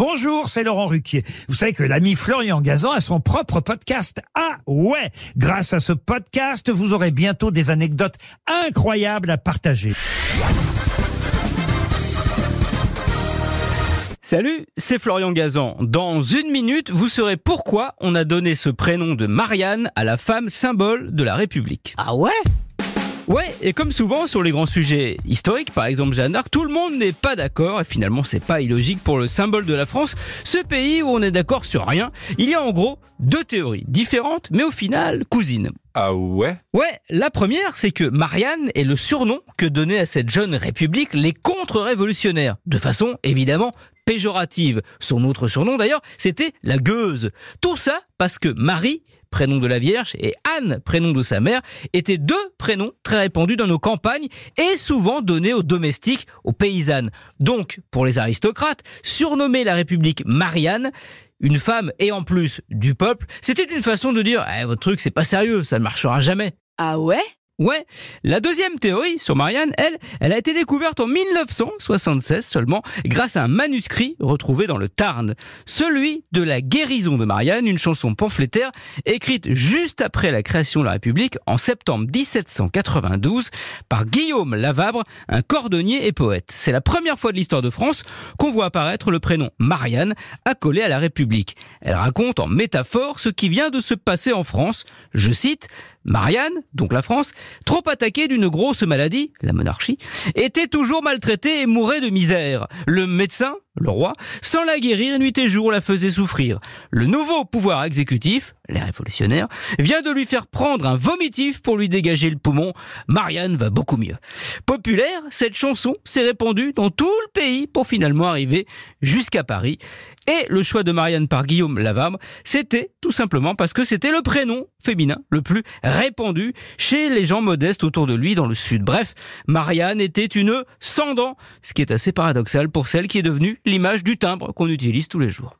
Bonjour, c'est Laurent Ruquier. Vous savez que l'ami Florian Gazan a son propre podcast. Ah ouais Grâce à ce podcast, vous aurez bientôt des anecdotes incroyables à partager. Salut, c'est Florian Gazan. Dans une minute, vous saurez pourquoi on a donné ce prénom de Marianne à la femme symbole de la République. Ah ouais? Ouais, et comme souvent sur les grands sujets historiques, par exemple Jeanne d'Arc, tout le monde n'est pas d'accord, et finalement c'est pas illogique pour le symbole de la France, ce pays où on est d'accord sur rien. Il y a en gros deux théories différentes, mais au final cousines. Ah ouais? Ouais, la première, c'est que Marianne est le surnom que donnaient à cette jeune république les contre-révolutionnaires, de façon évidemment péjorative. Son autre surnom d'ailleurs, c'était la gueuse. Tout ça parce que Marie prénom de la Vierge, et Anne, prénom de sa mère, étaient deux prénoms très répandus dans nos campagnes et souvent donnés aux domestiques, aux paysannes. Donc, pour les aristocrates, surnommer la République Marianne, une femme et en plus du peuple, c'était une façon de dire eh, votre truc c'est pas sérieux, ça ne marchera jamais. Ah ouais? Ouais, la deuxième théorie sur Marianne, elle, elle a été découverte en 1976 seulement grâce à un manuscrit retrouvé dans le Tarn. Celui de la guérison de Marianne, une chanson pamphlétaire écrite juste après la création de la République en septembre 1792 par Guillaume Lavabre, un cordonnier et poète. C'est la première fois de l'histoire de France qu'on voit apparaître le prénom Marianne accolé à la République. Elle raconte en métaphore ce qui vient de se passer en France. Je cite, Marianne, donc la France, trop attaquée d'une grosse maladie, la monarchie, était toujours maltraitée et mourait de misère. Le médecin, le roi, sans la guérir, nuit et jour la faisait souffrir. Le nouveau pouvoir exécutif, les révolutionnaires, vient de lui faire prendre un vomitif pour lui dégager le poumon. Marianne va beaucoup mieux. Populaire, cette chanson s'est répandue dans tout le pays pour finalement arriver jusqu'à Paris. Et le choix de Marianne par Guillaume Lavabre, c'était tout simplement parce que c'était le prénom féminin le plus répandu chez les gens modestes autour de lui dans le sud. Bref, Marianne était une sans dents, ce qui est assez paradoxal pour celle qui est devenue l'image du timbre qu'on utilise tous les jours.